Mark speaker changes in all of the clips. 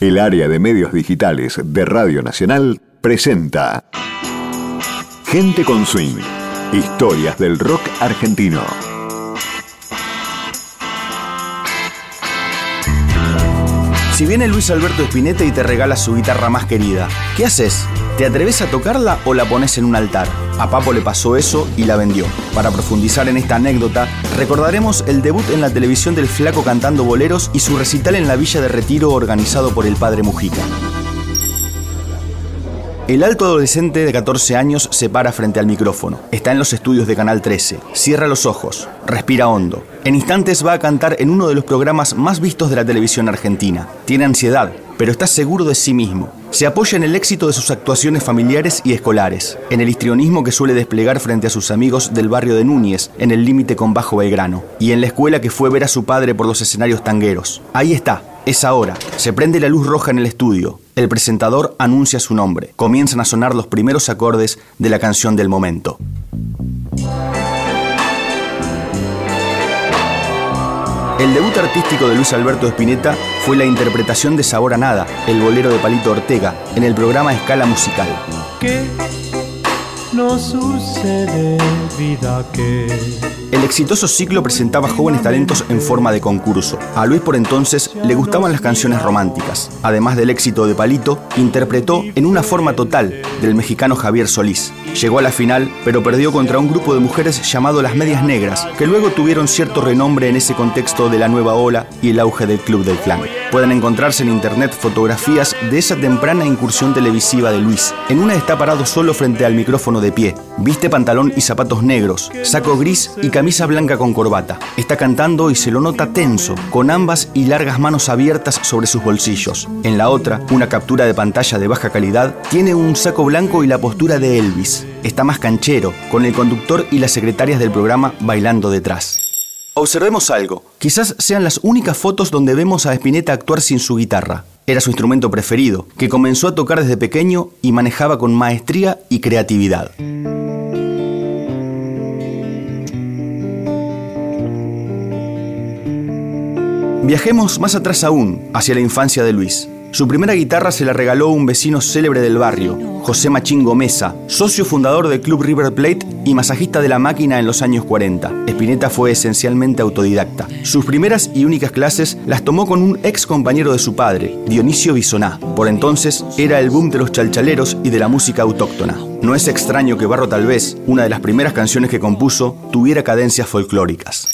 Speaker 1: El área de medios digitales de Radio Nacional presenta Gente con Swing, historias del rock argentino.
Speaker 2: Si viene Luis Alberto Spinetta y te regala su guitarra más querida, ¿qué haces? ¿Te atreves a tocarla o la pones en un altar? A Papo le pasó eso y la vendió. Para profundizar en esta anécdota, recordaremos el debut en la televisión del flaco cantando boleros y su recital en la Villa de Retiro organizado por el padre Mujica. El alto adolescente de 14 años se para frente al micrófono. Está en los estudios de Canal 13. Cierra los ojos. Respira hondo. En instantes va a cantar en uno de los programas más vistos de la televisión argentina. Tiene ansiedad, pero está seguro de sí mismo. Se apoya en el éxito de sus actuaciones familiares y escolares, en el histrionismo que suele desplegar frente a sus amigos del barrio de Núñez, en el límite con Bajo Belgrano, y en la escuela que fue ver a su padre por los escenarios tangueros. Ahí está, es ahora. Se prende la luz roja en el estudio. El presentador anuncia su nombre. Comienzan a sonar los primeros acordes de la canción del momento. El debut artístico de Luis Alberto Spinetta fue la interpretación de Sabor a Nada, el bolero de Palito Ortega, en el programa Escala Musical.
Speaker 3: ¿Qué no sucede, vida que
Speaker 2: el exitoso ciclo presentaba jóvenes talentos en forma de concurso. A Luis por entonces le gustaban las canciones románticas. Además del éxito de Palito, interpretó en una forma total del mexicano Javier Solís. Llegó a la final, pero perdió contra un grupo de mujeres llamado Las Medias Negras, que luego tuvieron cierto renombre en ese contexto de la nueva ola y el auge del Club del Clan. Pueden encontrarse en internet fotografías de esa temprana incursión televisiva de Luis. En una está parado solo frente al micrófono de pie. Viste pantalón y zapatos negros, saco gris y camisa blanca con corbata. Está cantando y se lo nota tenso, con ambas y largas manos abiertas sobre sus bolsillos. En la otra, una captura de pantalla de baja calidad, tiene un saco blanco y la postura de Elvis. Está más canchero, con el conductor y las secretarias del programa bailando detrás. Observemos algo. Quizás sean las únicas fotos donde vemos a Spinetta actuar sin su guitarra. Era su instrumento preferido, que comenzó a tocar desde pequeño y manejaba con maestría y creatividad. Viajemos más atrás aún, hacia la infancia de Luis. Su primera guitarra se la regaló un vecino célebre del barrio, José Machín Gomeza, socio fundador del Club River Plate y masajista de la máquina en los años 40. Spinetta fue esencialmente autodidacta. Sus primeras y únicas clases las tomó con un ex compañero de su padre, Dionisio Bisoná. Por entonces era el boom de los chalchaleros y de la música autóctona. No es extraño que Barro tal vez, una de las primeras canciones que compuso, tuviera cadencias folclóricas.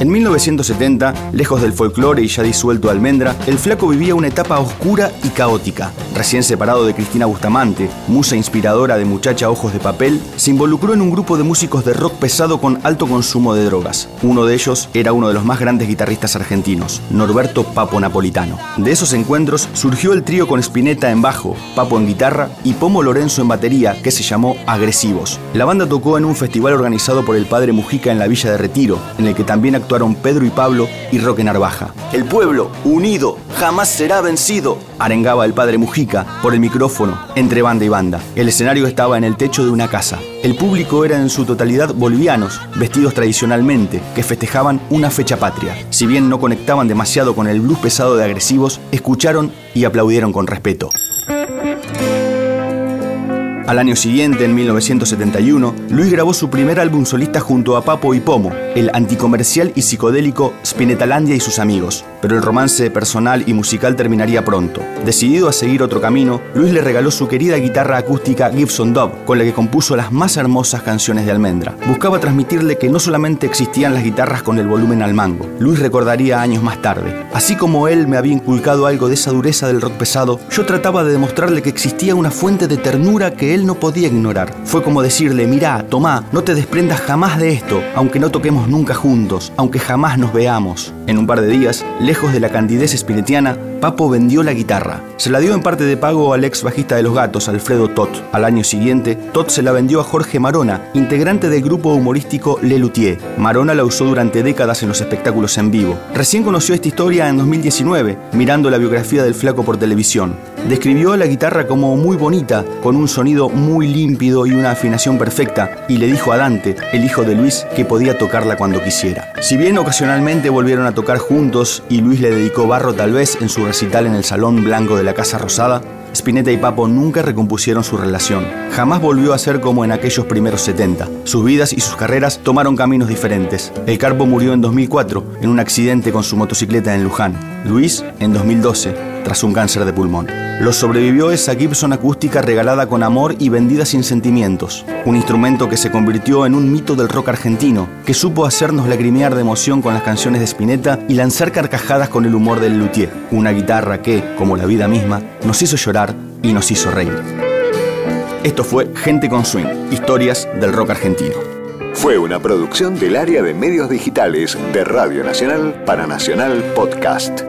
Speaker 2: En 1970, lejos del folclore y ya disuelto Almendra, el flaco vivía una etapa oscura y caótica. Recién separado de Cristina Bustamante, musa inspiradora de Muchacha Ojos de Papel, se involucró en un grupo de músicos de rock pesado con alto consumo de drogas. Uno de ellos era uno de los más grandes guitarristas argentinos, Norberto Papo Napolitano. De esos encuentros surgió el trío con Spinetta en bajo, Papo en guitarra y Pomo Lorenzo en batería, que se llamó Agresivos. La banda tocó en un festival organizado por el padre Mujica en la Villa de Retiro, en el que también actuó actuaron Pedro y Pablo y Roque Narvaja. El pueblo, unido, jamás será vencido, arengaba el padre Mujica por el micrófono entre banda y banda. El escenario estaba en el techo de una casa. El público era en su totalidad bolivianos, vestidos tradicionalmente, que festejaban una fecha patria. Si bien no conectaban demasiado con el blues pesado de agresivos, escucharon y aplaudieron con respeto. Al año siguiente, en 1971, Luis grabó su primer álbum solista junto a Papo y Pomo, el anticomercial y psicodélico Spinetalandia y sus amigos. Pero el romance personal y musical terminaría pronto. Decidido a seguir otro camino, Luis le regaló su querida guitarra acústica Gibson Dove, con la que compuso las más hermosas canciones de Almendra. Buscaba transmitirle que no solamente existían las guitarras con el volumen al mango. Luis recordaría años más tarde. Así como él me había inculcado algo de esa dureza del rock pesado, yo trataba de demostrarle que existía una fuente de ternura que él no podía ignorar. Fue como decirle, mirá, tomá, no te desprendas jamás de esto, aunque no toquemos nunca juntos, aunque jamás nos veamos. En un par de días, lejos de la candidez espiritiana, Papo vendió la guitarra. Se la dio en parte de pago al ex bajista de los gatos, Alfredo Tot. Al año siguiente, Tot se la vendió a Jorge Marona, integrante del grupo humorístico Le Luthier. Marona la usó durante décadas en los espectáculos en vivo. Recién conoció esta historia en 2019, mirando la biografía del flaco por televisión. Describió la guitarra como muy bonita, con un sonido muy límpido y una afinación perfecta, y le dijo a Dante, el hijo de Luis, que podía tocarla cuando quisiera. Si bien ocasionalmente volvieron a tocar juntos y Luis le dedicó barro tal vez en su recital en el Salón Blanco de la Casa Rosada, Spinetta y Papo nunca recompusieron su relación. Jamás volvió a ser como en aquellos primeros 70. Sus vidas y sus carreras tomaron caminos diferentes. El Carpo murió en 2004 en un accidente con su motocicleta en Luján. Luis en 2012 tras un cáncer de pulmón. Lo sobrevivió esa Gibson acústica regalada con amor y vendida sin sentimientos. Un instrumento que se convirtió en un mito del rock argentino, que supo hacernos lagrimear de emoción con las canciones de Spinetta y lanzar carcajadas con el humor del luthier. Una guitarra que, como la vida misma, nos hizo llorar y nos hizo reír. Esto fue Gente con Swing, historias del rock argentino.
Speaker 1: Fue una producción del área de medios digitales de Radio Nacional para Nacional Podcast.